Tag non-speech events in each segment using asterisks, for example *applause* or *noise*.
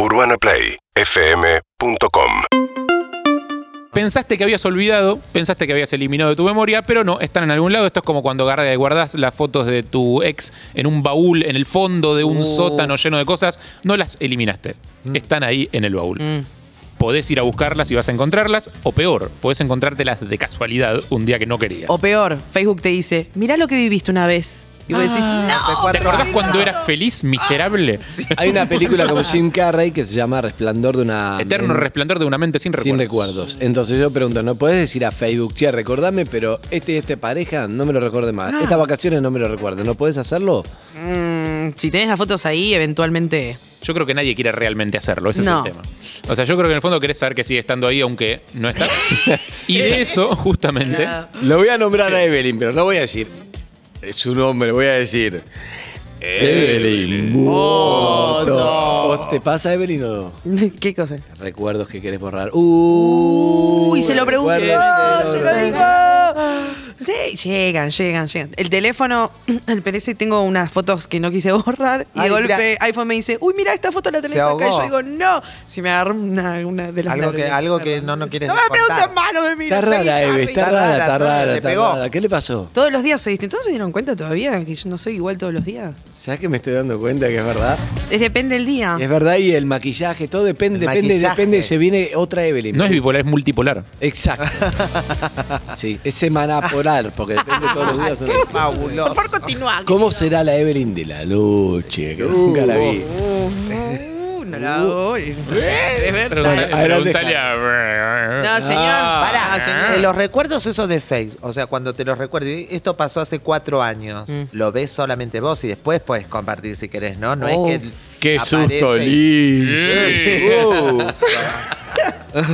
UrbanaPlayFM.com Pensaste que habías olvidado, pensaste que habías eliminado de tu memoria, pero no, están en algún lado. Esto es como cuando guarda- guardás las fotos de tu ex en un baúl, en el fondo de un sótano lleno de cosas. No las eliminaste. Están ahí en el baúl. Podés ir a buscarlas y vas a encontrarlas, o peor, podés encontrártelas de casualidad un día que no querías. O peor, Facebook te dice, mirá lo que viviste una vez. Y vos decís, Ah. no. ¿Te acordás cuando eras feliz, miserable? Hay una película con *laughs* Jim Carrey que se llama Resplandor de una. Eterno resplandor de una mente sin Sin recuerdos. recuerdos. Entonces yo pregunto, ¿no puedes decir a Facebook, che, recordame, pero este y este pareja no me lo recuerde más? Estas vacaciones no me lo recuerde. ¿No puedes hacerlo? Mm, si tenés las fotos ahí, eventualmente. Yo creo que nadie quiere realmente hacerlo, ese No. es el tema. O sea, yo creo que en el fondo querés saber que sigue estando ahí, aunque no está. *laughs* y de eso, justamente, Lo voy a nombrar a Evelyn, pero no voy a decir su nombre, voy a decir. Evelyn. Moto. ¿Vos ¿Te pasa, Evelyn, o no? *laughs* ¿Qué cosa? Recuerdos que querés borrar. Uh, Uy, se lo pregunté. recuerdos que Se querés lo borrar. digo. Sí, llegan, llegan, llegan. El teléfono, *clears throat* al parecer tengo unas fotos que no quise borrar y Ay, de golpe mira. iPhone me dice, uy, mira, esta foto la tenés Se acá. Y yo digo, no. Si me agarró una, una de las Algo que, nervios. algo que no, no quieres No me contar. pregunten más, no me miren. Está seguí, rara, Eve, Harry. está rara, está rara, está pegó. rara. ¿Qué le pasó? Todos los días soy distinto. ¿No se dieron cuenta todavía que yo no soy igual todos los días? ¿Sabes que me estoy dando cuenta que es verdad? Es depende del día. Es verdad, y el maquillaje, todo depende, El depende, maquillaje. depende. Se viene otra Evelyn. no es bipolar, es multipolar. Exacto. *laughs* Sí, es semana polar, porque depende de todos los días. Qué fabuloso. Por favor, continúa. ¿Cómo será la Evelyn de la noche? Que nunca la vi. *laughs* No la Adelante. preguntale a- No, señor. Pará, Ah, señor. eh, los recuerdos esos de Facebook, o sea, cuando te los recuerdo, y esto pasó hace cuatro años, Mm. lo ves solamente vos y después puedes compartir si querés, ¿no? No Oh, es que Qué susto, y- Liz. *laughs*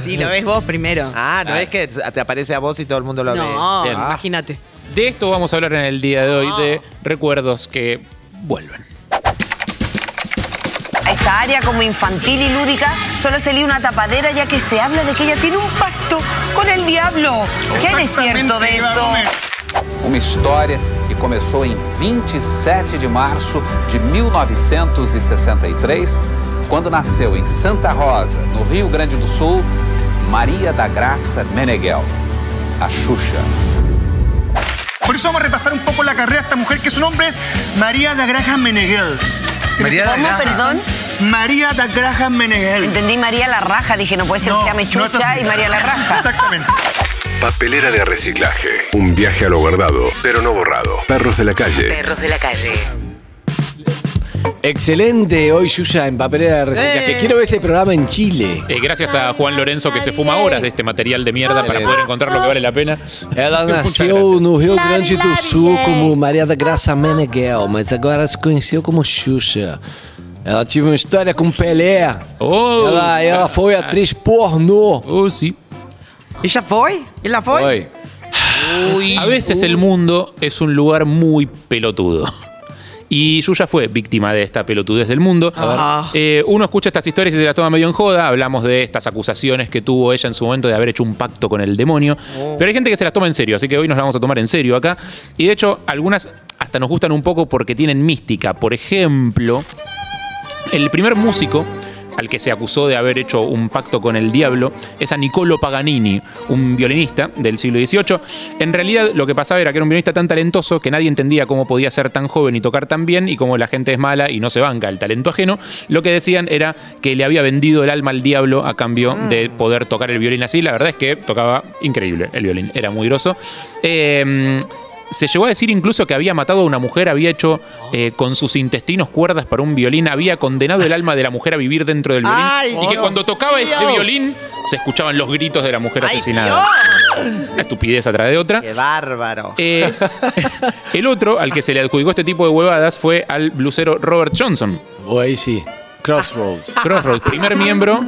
Si lo ves vos primero. Ah, no es que te aparece a vos y todo el mundo lo ve. no, Ah. imagínate. De esto vamos a hablar en el día de hoy, de recuerdos que vuelven. A esta área como infantil y lúdica solo se lee una tapadera ya que se habla de que ella tiene un pacto con el diablo. ¿Qué es cierto de eso? Uma história que começou em 27 de março de 1963, quando nasceu em Santa Rosa, no Rio Grande do Sul, Maria da Graça Meneghel, a Xuxa. Por eso vamos a repasar un poco la carrera de esta mujer, que su nombre es María da Graham Meneghel. María da ¿Cómo, Graham? perdón? María da Graham Meneghel. Entendí María la Raja, dije, no puede ser No, que se llame no es Chucha así. y María la Raja. *laughs* Exactamente. Papelera de reciclaje. Un viaje a lo guardado, pero no borrado. Perros de la calle. Perros de la calle. Excelente hoy, Yuya, en papelera de reciclaje. Eh. Quiero ver ese programa en Chile. Eh, gracias a Juan Lorenzo que se fuma horas de este material de mierda para poder encontrar lo que vale la pena. Ela nasceu no Rio Grande do Sul como Maria da Graça Meneghel, mas agora se conheceu como Xuxa. Ela tive uma história com Pelé. Oh, Ela, ela foi atriz pornô. Oh, sí. ¿Ella fue? ¿Ella fue? Foi. A veces el mundo es un lugar muy pelotudo. Y Yuya fue víctima de esta pelotudez del mundo. Ah. Eh, uno escucha estas historias y se las toma medio en joda. Hablamos de estas acusaciones que tuvo ella en su momento de haber hecho un pacto con el demonio. Pero hay gente que se las toma en serio, así que hoy nos las vamos a tomar en serio acá. Y de hecho, algunas hasta nos gustan un poco porque tienen mística. Por ejemplo, el primer músico al que se acusó de haber hecho un pacto con el diablo es a Niccolo Paganini, un violinista del siglo XVIII. En realidad lo que pasaba era que era un violinista tan talentoso que nadie entendía cómo podía ser tan joven y tocar tan bien y como la gente es mala y no se banca el talento ajeno, lo que decían era que le había vendido el alma al diablo a cambio de poder tocar el violín así. La verdad es que tocaba increíble el violín, era muy groso. Eh, se llegó a decir incluso que había matado a una mujer, había hecho eh, con sus intestinos cuerdas para un violín, había condenado el alma de la mujer a vivir dentro del violín. Ay, y que cuando tocaba ese violín se escuchaban los gritos de la mujer ¡Ay, asesinada. Una estupidez atrás de otra. Qué bárbaro. Eh, *laughs* el otro al que se le adjudicó este tipo de huevadas fue al blusero Robert Johnson. Ahí sí. Crossroads. *laughs* Crossroads, primer miembro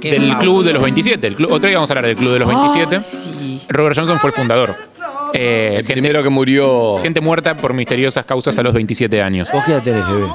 del club de los 27. El club, otro día vamos a hablar del club de los 27. Sí. Robert Johnson fue el fundador. Eh, El gente- primero que murió. Gente muerta por misteriosas causas a los 27 años. ¿Vos qué edad tenés, bebé?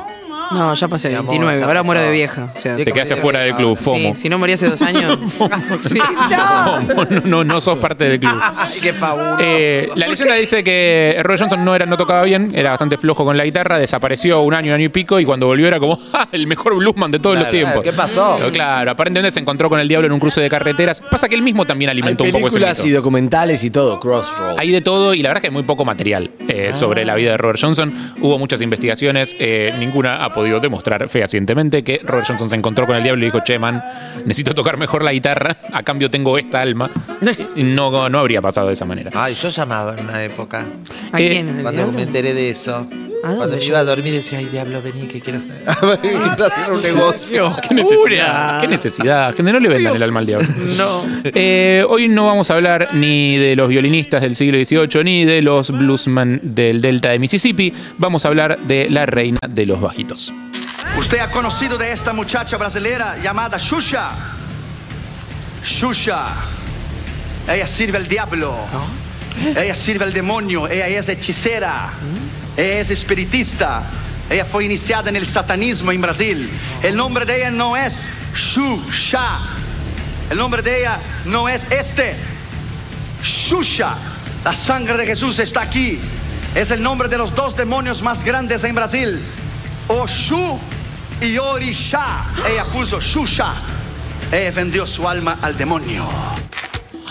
No, ya pasé Mi amor, 29. ya Ahora muero de pasó. vieja. O sea, Te Te quedaste fuera del club, FOMO. sí, si no morí hace dos años. *laughs* *laughs* sí. *laughs* FOMO, no, no, no sos parte del club. Ay, qué fabuloso. Eh, la leyenda dice que Roy Johnson no, era, no tocaba bien, era bastante flojo con la guitarra, desapareció un año, un año y pico, y cuando volvió era como "Ja, el mejor bluesman de todos los tiempos. ¿Qué pasó? Pero claro, aparentemente se encontró con el diablo en un cruce de carreteras. Pasa que él mismo también Hay alimentó un poco ese películas mito. y documentales y todo, Crossroads. Hay de todo y la verdad es que hay muy poco material eh, sobre la vida de Robert Johnson. Hubo muchas investigaciones, eh, ninguna ha podido demostrar fehacientemente que Robert Johnson se encontró con el diablo y dijo, che, man, necesito tocar mejor la guitarra, a cambio tengo esta alma. *laughs* No, no habría pasado de esa manera. Ay, yo llamaba en una época. ¿A quién? ¿El Cuando me enteré de eso. Dónde Cuando me yo? iba a dormir decía, ay, diablo, vení, que quiero, hacer un negocio. ¿Qué necesidad? ¿Qué necesidad? Gente, no le vendan el alma al diablo. *laughs* No. Eh, hoy no vamos a hablar ni de los violinistas del siglo XVIII ni de los bluesmen del delta de Mississippi. Vamos a hablar de la reina de los bajitos. Usted ha conocido de esta muchacha brasileira llamada Xuxa. Xuxa. Ella sirve al diablo. Ella sirve al demonio. Ella es hechicera. Ella es espiritista. Ella fue iniciada en el satanismo en Brasil. El nombre de ella no es Xuxa. El nombre de ella no es este. Xuxa. La sangre de Jesús está aquí. Es el nombre de los dos demonios más grandes en Brasil. Oshu y Orixá. Ella puso Xuxa. Ella vendió su alma al demonio.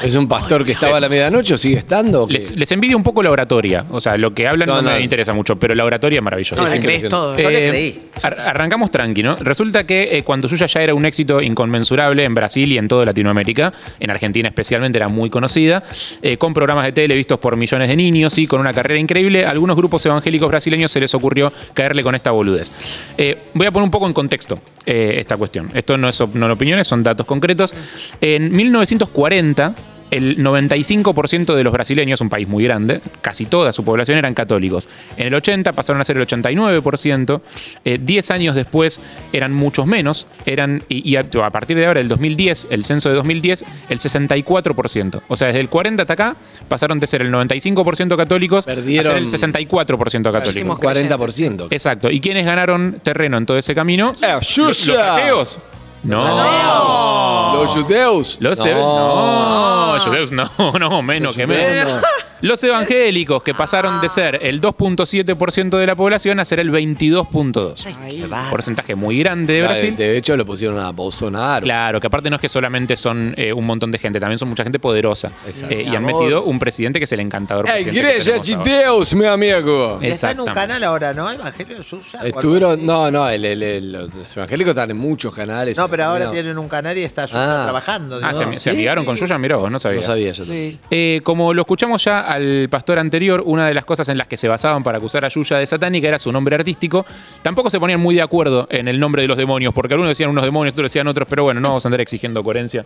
¿Es un pastor que estaba a la medianoche o sigue estando? o qué? Les, les envidio un poco la oratoria. O sea, lo que hablan no, No, no. me interesa mucho, pero la oratoria es maravillosa. No, Es le crees impresionante. todo. Yo le Eh, creí. ar- arrancamos tranqui, ¿no? Resulta que eh, cuando Suya ya era un éxito inconmensurable en Brasil y en toda Latinoamérica, en Argentina especialmente era muy conocida, eh, con programas de tele vistos por millones de niños y con una carrera increíble, a algunos grupos evangélicos brasileños se les ocurrió caerle con esta boludez. Eh, voy a poner un poco en contexto eh, esta cuestión. Esto no es no opiniones, son datos concretos. En 1940 el 95% de los brasileños, un país muy grande, casi toda su población eran católicos. En el 80 pasaron a ser el 89%, eh, 10 años después eran muchos menos, eran, y, y a, partir de ahora, el 2010, el censo de 2010, el 64%. O sea, desde el 40 hasta acá pasaron de ser el 95% católicos Perdieron- a ser el 64% católicos. Hicimos 40%. Exacto. ¿Y quiénes ganaron terreno en todo ese camino? Eh, ¿Los, ateos? No. Los judeos. Los ev- no, judeos no, no, menos que menos. Los evangélicos que pasaron de ser el 2.7% de la población a ser el 22.2%. Porcentaje muy grande de Brasil. De hecho, lo pusieron a Bolsonaro. Claro, que aparte no es que solamente son eh, un montón de gente, también son mucha gente poderosa. Exacto. Eh, y han metido un presidente que es el encantador ¡Ey, presidente que iglesia tenemos ahora. judeos, mi amigo! Y Está en un Exactamente. canal ahora, ¿no? Evangelio o algo Estuvieron, no, no, el- el- el- los evangélicos están en muchos canales. No, pero ahora No, tienen un canal y está Xuxa Ah. trabajando. Ah, digo. se, se amigaron con Yuya, mirá vos, no sabía. No sabía yo. Sí. Eh, como lo escuchamos ya al pastor anterior, una de las cosas en las que se basaban para acusar a Yuya de satánica era su nombre artístico. Tampoco se ponían muy de acuerdo en el nombre de los demonios, porque algunos decían unos demonios, otros decían otros, pero bueno, no vamos a andar exigiendo coherencia.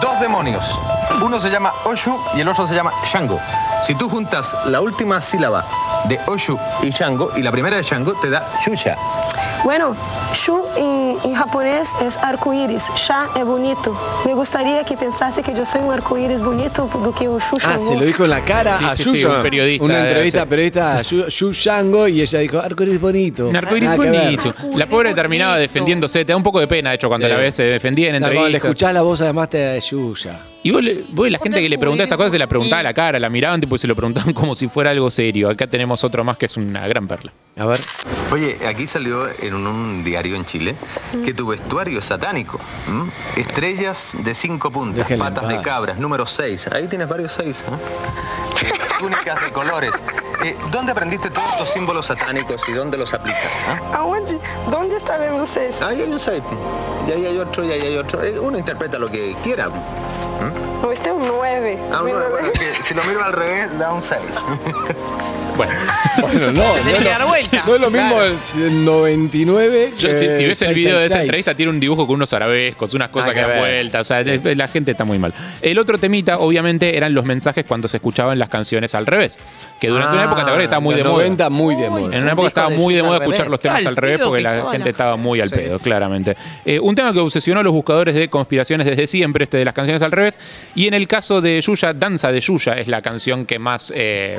Dos demonios. Uno se llama Oshu y el otro se llama Shango. Si tú juntas la última sílaba de Oshu y Shango y la primera de Shango te da Shusha. Bueno, Shu en, en japonés es arco-íris, Sha es bonito. Me gustaría que pensase que yo soy un arco-íris bonito do que un Shu Ah, se lo dijo en la cara Sí, a sí, sí, un periodista Una entrevista periodista a Yu Yu Shango y ella dijo, arcoíris bonito. Un arcoíris bonito. La pobre terminaba defendiéndose. Te da un poco de pena, de hecho, cuando Sí. la ves se defendía en Claro, Cuando le entrevistas. escuchás la voz además te da Yuya. Y vos, vos la gente que le preguntaba estas cosas se la preguntaba a la cara, la miraban tipo, y se lo preguntaban *laughs* como si fuera algo serio. Acá tenemos otro más que es una gran perla. A ver. Oye, aquí salió en un, un diario en Chile que tu vestuario es satánico. ¿m? Estrellas de cinco puntas, Déjenla en patas de cabras, número 6. Ahí tienes varios 6. *laughs* Túnicas de colores. Eh, ¿Dónde aprendiste todos estos símbolos satánicos y dónde los aplicas? ah? Aonde? ¿Dónde está vendo vocês? Ahí hay un 6. Y ahí hay otro, y ahí hay otro. Eh, Uno interpreta lo que quiera. É um 9. Ah, bueno, *laughs* que si lo miro al revés, da un 6. *laughs* Bueno, *laughs* Bueno, no. Tenés no, que dar vuelta. No es lo mismo el, el 99 yo- que si, si ves el video de esa 666. entrevista, tiene un dibujo con unos arabescos, unas cosas Nada que que dan ver. vueltas. O sea, es- la gente está muy mal. El otro temita, obviamente, eran los mensajes cuando se escuchaban las canciones al revés. Que durante una época, te acuerdas que estaba muy Los de moda. 90 muy de moda. En una Un época disco estaba de muy de moda al escuchar revés. los temas Al al revés pedo porque que la gente estaba muy al Sí. pedo, claramente. Eh, un tema que obsesionó a los buscadores de conspiraciones desde siempre, este de las canciones al revés. Y en el caso de Yuya, Danza de Yuya es la canción que más. eh,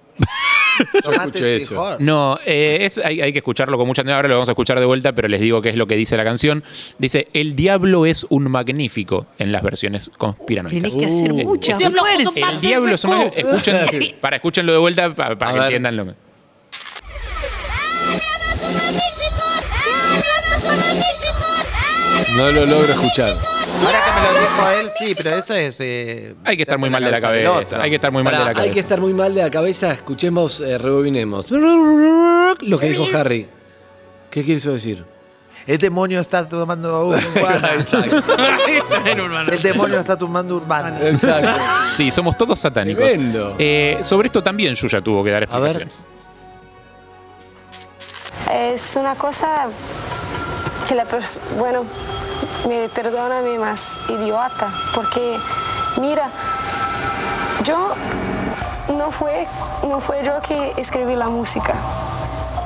*laughs* escuché eso. No, eh, es, hay, hay que escucharlo con mucha atención. Ahora lo vamos a escuchar de vuelta, pero les digo qué es lo que dice la canción. Dice, el diablo es un magnífico en las versiones conspiranoicas. Tenés que hacer Uh. mucha Diablo, fuerza. El diablo es un magnífico. *laughs* Escuchen, para, escúchenlo de vuelta pa- para, A que ver. entiendan lo que... No lo logro escuchar. Ahora que me lo dijo él, sí, pero eso es. eh, Hay que estar muy mal de la del cabeza. otro. Hay que estar muy mal de Pará, la cabeza. hay que estar muy mal de la cabeza. Escuchemos, eh, rebobinemos. Lo que dijo Harry. ¿Qué quiere eso decir? El demonio está tomando *laughs* urbana. El demonio está tomando urbana. Exacto. Sí, somos todos satánicos. Tremendo. Eh, sobre esto también Yuya tuvo que dar A ver. explicaciones. Es una cosa que la persona, bueno, me perdóname más idiota, porque mira, yo no fue, no fue yo que escribí la música.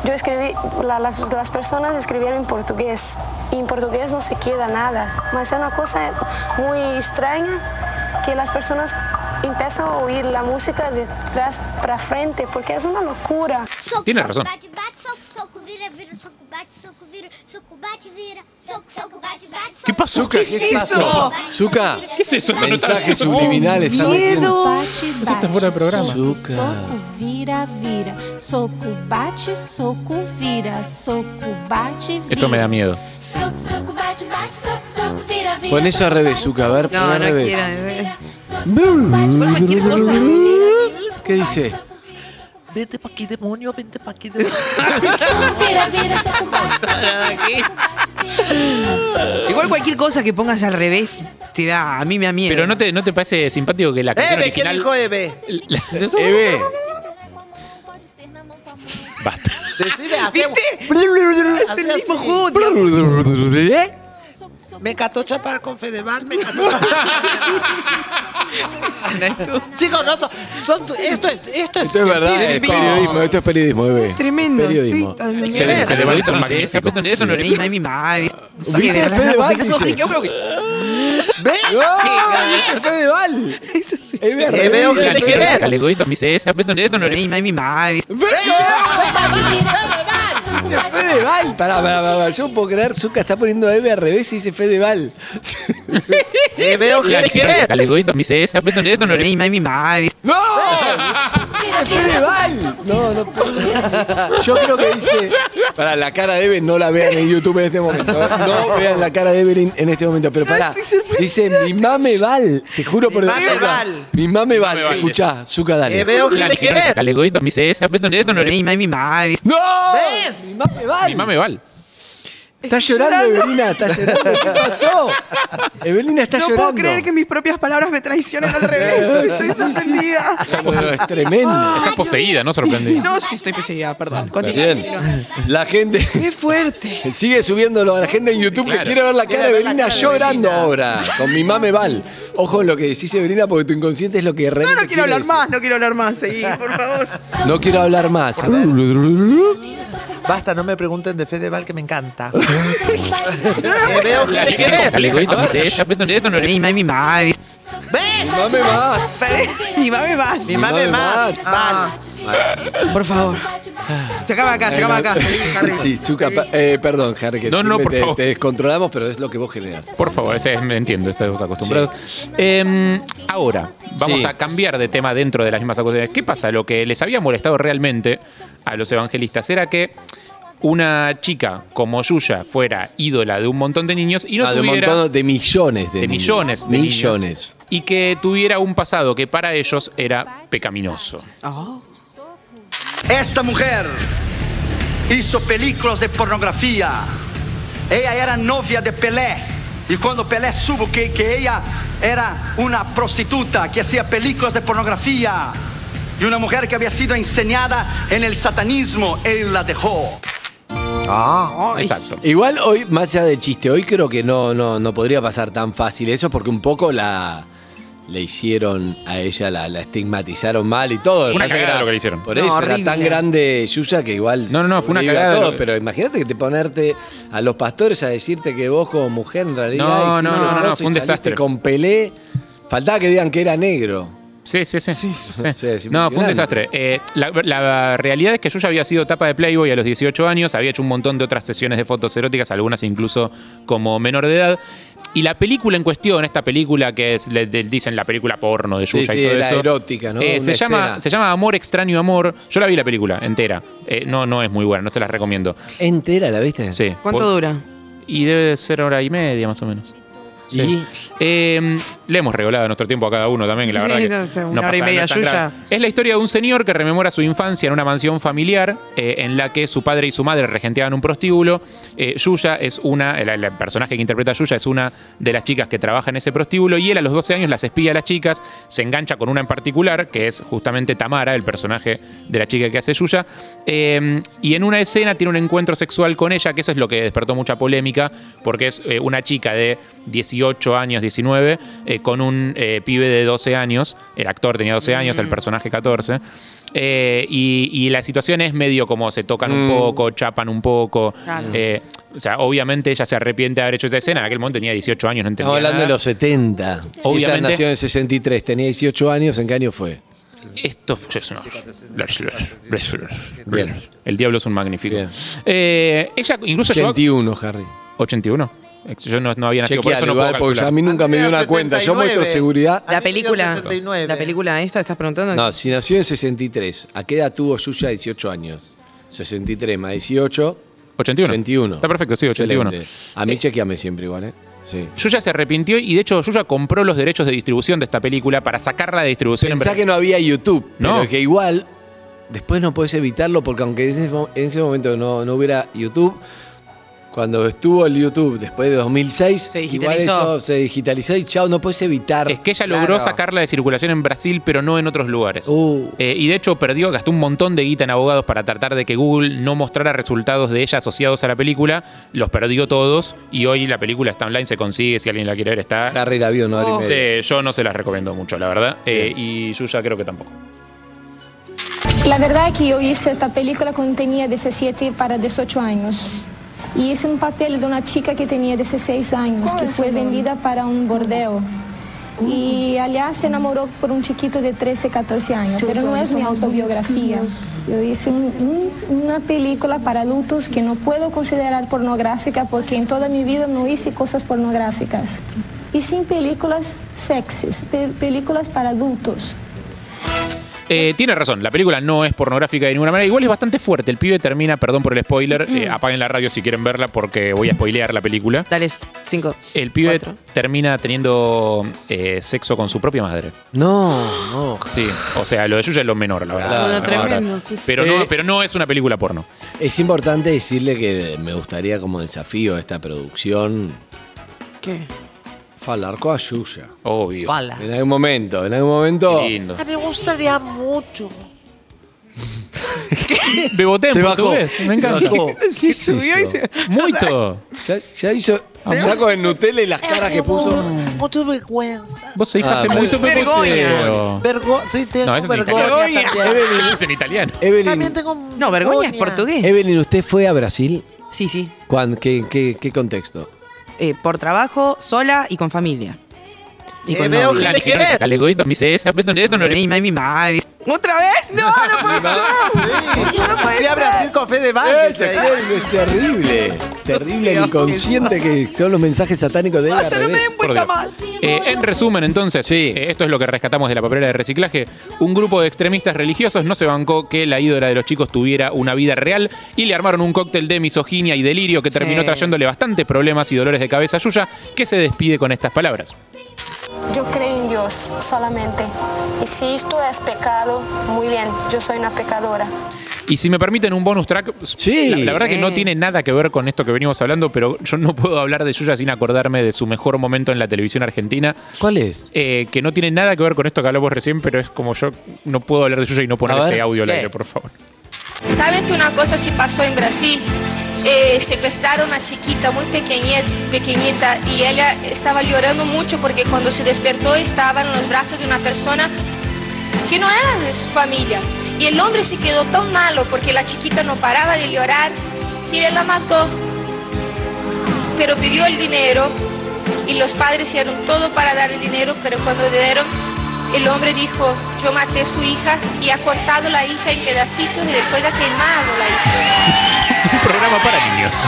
Yo escribí, la- las, personas escribieron en portugués y en portugués no se queda nada. Mas es una cosa muy extraña que las personas empiezan a oír la música de atrás para frente porque es una locura. Soco, Tiene soco, razón. Bate, bate, soco, soco, vira, vira, soco, bate, soco, vira, soco, bate, vira, soco, soco, bate, bate, ¿Qué pasó? ¿Qué es eso? Zuka, ¿Qué es eso? Mensaje subliminal está metiendo. Bate, bate. está fuera de programa. Soco, soco, vira, vira. Soco, bate, soco, vira. Soco, bate, vira. Esto me da miedo. Soco, soco, bate, bate, soco, soco, vira, vira. Pon eso al revés, Zuka. A ver, pon No, al no revés. ¿Qué dice? Vente pa' aquí, demonio, vente pa' aquí, demonio. *laughs* Igual cualquier cosa que pongas al revés te da, a mí me da miedo. Pero ¿no te, ¿no te parece simpático que la canción Eve, ¿qué original... dijo Eve? La- *laughs* Eve. Basta. Decime, hacemos. es el mismo juego. Me encantó chapar con Fedeval, me encantó. *laughs* *laughs* Chicos, no, son, esto, es- esto es. Esto es verdad, es periodismo, esto es periodismo, Eve. Tremendo. Periodismo. sí. Fede Fede Val porque eso- dice. Yo creo que. ¿Ves? ¡No! ¡Es Fedeval! Eso sí. Eh, veo revés. que tiene ver. Esto no ay, mi madre. Dice Fedeval. Pará, pará, pará. Yo no puedo creer, Zuka está poniendo a Eve al revés y dice Fedeval. *laughs* Eh, veo que tiene que ver. Al egoísta me dice, esa cuestión de esto no ay, mi madre. ¡No! ¡Es Fedeval! No, no puedo. Yo creo que dice. Para la cara de Eve, no la vean en YouTube en este momento. No vean la cara de Evelyn en este momento. Pero pará. Dice mi mame Val. Te juro por Mi el mame Val. Mi mame Val. Val. Escuchá, Zuka, dale. Eh, veo que tiene que ver. Al egoísta me dice, esa cuestión de esto no ay, mi madre. ¡No! ¿Ves? Mi mame Val. Mi mame Val. Está llorando, Evelina, está llorando. ¿Qué pasó? Evelina está no llorando. puedo creer que mis propias palabras me traicionen al revés. *laughs* Estoy sorprendida. Bueno, es tremendo. Está poseída, no sorprendida. No, sí estoy poseída, perdón. Bien. La gente Qué fuerte. sigue subiéndolo a la gente en YouTube Claro. que quiere ver la cara de Evelina llorando Evelina. ahora. Con mi mame Val. Ojo en lo que decís, Evelina, porque tu inconsciente es lo que No, realmente. no quiero hablar más, no quiero hablar más. Seguí, por favor. No quiero hablar más. Basta, no me pregunten de Fedeval que me encanta. *laughs* Veo que ver. Mi. ¿Ves? Mame más. Mi mame más. Mi mame más. Ah, por favor. Se acaba acá, se acaba acá. Sí, Zuka, pa- eh, perdón, Harry, que No, no, siempre por te, favor. te descontrolamos, pero es lo que vos generás. Por favor, ese es- me entiendo, estamos acostumbrados. Eh, ahora, vamos Sí. a cambiar de tema dentro de las mismas acusaciones. ¿Qué pasa? Lo que les había molestado realmente a los evangelistas era que una chica como Yuya fuera ídola de un montón de niños y no Ah, de un tuviera montón de millones de, de niños. millones de niños. millones. y que tuviera un pasado que para ellos era pecaminoso. Oh. Esta mujer hizo películas de pornografía. Ella era novia de Pelé. Y cuando Pelé supo que, que ella era una prostituta que hacía películas de pornografía y una mujer que había sido enseñada en el satanismo, él la dejó. Ah. Exacto. Igual hoy, más allá de chiste, hoy creo que no, no, no podría pasar tan fácil eso porque un poco la le hicieron a ella, la, la estigmatizaron mal y todo. Una Pasa que cagada era- lo que le hicieron. Por No, eso era tan grande Yuya que igual. No, no, no, fue una sobrevive a cagada todo, lo- Pero imagínate que te ponerte a los pastores a decirte que vos como mujer en realidad. No, hiciste no, no, no, fue un y saliste desastre. con Pelé. Faltaba que digan que era negro. Sí, sí, sí. Sí, Sí. es No, fue un desastre. Eh, la, la realidad es que Yuya había sido tapa de Playboy a los 18 años, había hecho un montón de otras sesiones de fotos eróticas, algunas incluso como menor de edad. Y la película en cuestión, esta película que es, le, le dicen la película porno de Yuya sí, y todo la eso. erótica, ¿no? eh, se, llama, escena. se llama Amor, Extraño Amor. Yo la vi la película entera. Eh, no, no es muy buena, no se las recomiendo. ¿Entera la viste? Sí. ¿Cuánto Por- dura? Y debe de ser hora y media más o menos. Sí. ¿Y? Le hemos regalado nuestro tiempo a cada uno también, y la Sí, verdad que no sé, una no hora y media grave. Es la historia de un señor que rememora su infancia en una mansión familiar eh, en la que su padre y su madre regenteaban un prostíbulo. Eh, Yuya es una, el, el personaje que interpreta a Yuya es una de las chicas que trabaja en ese prostíbulo y él a los 12 años las espía a las chicas, se engancha con una en particular, que es justamente Tamara, el personaje de la chica que hace Yuya, eh, y en una escena tiene un encuentro sexual con ella, que eso es lo que despertó mucha polémica, porque es eh, una chica de 18 años, 19, eh, con un eh, pibe de 12 años, el actor tenía 12 años, el personaje 14. eh, y, y la situación es medio como se tocan un Mm. poco, chapan un poco. Claro. eh, o sea, obviamente ella se arrepiente de haber hecho esa escena. En aquel momento tenía 18 años, no entendía Estamos hablando de nada. los 70. Obviamente. Ella nació en el 63, tenía 18 años. ¿En qué año fue? Esto es una-. El diablo es un magnífico. Eh, ella incluso llegó a- 81, Harry. 81. Yo no, no había nacido, por eso no puedo igual, porque calcular. a mí nunca me dio una cuenta. Yo 79. muestro seguridad. La película. 79. La película esta, ¿estás preguntando? No, si nació en 63, ¿a qué edad tuvo Yuya 18 años? 63 más 18, 81. 81. Está perfecto, sí, 81. Excelente. A mí chequeame siempre igual, ¿eh? Sí. Yuya se arrepintió y de hecho Yuya compró los derechos de distribución de esta película para sacarla de distribución en Pensá Brasil. que no había YouTube, No. pero que igual después no podés evitarlo porque aunque en en ese momento no, no hubiera YouTube, cuando estuvo el YouTube después de 2006, Se igual digitalizó. eso se digitalizó y chao, no podés evitar. Es que ella logró Claro. sacarla de circulación en Brasil, pero no en otros lugares. Uh. Eh, y de hecho perdió, gastó un montón de guita en abogados para tratar de que Google no mostrara resultados de ella asociados a la película. Los perdió todos y hoy la película está online, se consigue, si alguien la quiere ver está. Harry la vio, no Oh. Eh, yo no se las recomiendo mucho, la verdad. Eh, y Yuya creo que tampoco. La verdad es que yo hice esta película cuando tenía 17 para 18 años. Y hice un papel de una chica que tenía 16 años, que fue vendida para un bordeo. Y aliás se enamoró por un chiquito de 13, 14 años, pero no es mi autobiografía. Yo hice un- un- una película para adultos que no puedo considerar pornográfica porque en toda mi vida no hice cosas pornográficas. Hice películas sexys, pe- películas para adultos. Eh, tiene razón, la película no es pornográfica de ninguna manera. Igual es bastante fuerte. El pibe termina, perdón por el spoiler, Mm. eh, apaguen la radio si quieren verla porque voy a spoilear la película. Dale, cinco. El pibe Cuatro. termina teniendo eh, sexo con su propia madre. No, no. Sí, o sea, lo de Yuya es lo menor, la verdad. Bueno, tremendo, verdad. sí, sí. Pero, no, pero no es una película porno. Es importante decirle que me gustaría como desafío a esta producción ¿Qué? Falar con a Yuya. Obvio. Bala. En algún momento, en algún momento. Qué lindo. A mí me gustaría mucho. Beboté en Se bajó. portugués, me encanta. Se. *laughs* Sí, ¿Qué subió y se- Muito. Ya, ya hizo. Ya con el Nutella y las caras que puso. Mucha vergüenza. Vos sois Ah, hace vale. mucho Vergoña. Vergo sí, tengo No, eso vergüenza italiano. también. Eso es en italiano. Evelyn, También tengo No, vergüenza es portugués. Evelyn, ¿usted fue a Brasil? Sí, sí. ¿Cuán- qué, qué, qué contexto? Eh, por trabajo, sola y con familia. Y Eh, con veo novio. que- Ay, mi madre. ¿Otra vez? No, no puede *laughs* ser. No puede Fui a ser. Brasil con Fede terrible, es terrible. Terrible el inconsciente que son los mensajes satánicos de al Basta, no me revés. den Por vuelta Dios. más. Eh, en resumen, entonces, Sí. eh, esto es lo que rescatamos de la papelera de reciclaje. Un grupo de extremistas religiosos no se bancó que la ídola de los chicos tuviera una vida real y le armaron un cóctel de misoginia y delirio que terminó Sí. trayéndole bastantes problemas y dolores de cabeza a Yuya, que se despide con estas palabras. Yo creo en Dios solamente. Y si esto es pecado, muy bien, yo soy una pecadora. Y si me permiten un bonus track, Sí. la, la verdad que no tiene nada que ver con esto que venimos hablando, pero yo no puedo hablar de Yuya sin acordarme de su mejor momento en la televisión argentina. ¿Cuál es? eh, que no tiene nada que ver con esto que hablamos recién, pero es como yo no puedo hablar de Yuya y no poner este audio al aire, por favor. ¿Saben que una cosa se pasó en Brasil? eh, secuestraron a chiquita muy pequeñe- pequeñita y ella estaba llorando mucho porque cuando se despertó estaba en los brazos de una persona que no era de su familia. Y el hombre se quedó tan malo porque la chiquita no paraba de llorar que él la mató. Pero pidió el dinero y los padres hicieron todo para dar el dinero, pero cuando dieron, el hombre dijo, yo maté a su hija y ha cortado la hija en pedacitos y después ha quemado la hija.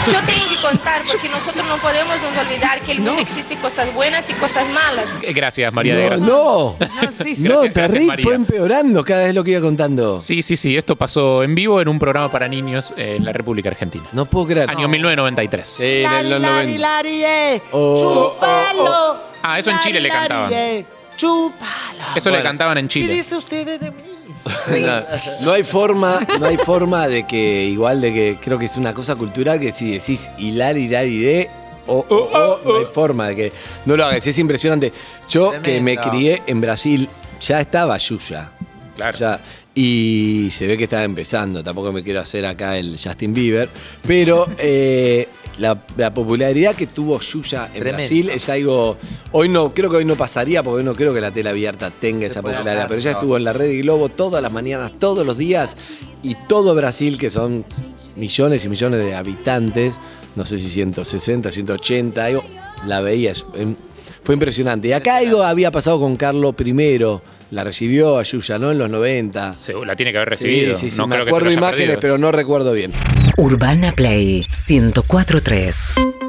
Yo tengo que contar porque nosotros no podemos nos olvidar que el mundo existe cosas buenas y cosas malas. Gracias, María de No, Gracia. no, sí, sí. no, terrible, fue empeorando cada vez lo que iba contando. Sí, sí, sí. Esto pasó en vivo en un programa para niños en la República Argentina. No puedo creer. Año 1993. Sí, en Lari, lari, 90. lari, eh. Oh, Chúpalo. Ah, eso en Chile le cantaban. eh. Chúpalo. Eso le cantaban en ¿Qué Chile. dice usted de mí? No, no hay forma, no hay forma de que, igual de que creo que es una cosa cultural que si decís hilar, hilar, iré, o, o, o, no hay *laughs* forma de que no lo hagas. Es impresionante. Yo que me crié en Brasil, ya estaba Yuya. Claro. Ya, y se ve que estaba empezando. Tampoco me quiero hacer acá el Justin Bieber. Pero eh, la, la popularidad que tuvo Yuya en Tremendo. Brasil es algo. Hoy no, creo que hoy no pasaría, porque hoy no creo que la tela abierta tenga esa popularidad. hablar, Pero ya no. estuvo en la red de Globo todas las mañanas, todos los días. Y todo Brasil, que son millones y millones de habitantes, no sé si 160, 180, algo, la veía. em, Fue impresionante. Y acá algo había pasado con Carlos I. La recibió a Yuya, ¿no? En los 90. Se- La tiene que haber recibido. Sí, sí, sí. no me creo que se acuerdo haya imágenes, perdido. pero no recuerdo bien. Urbana Play 1043.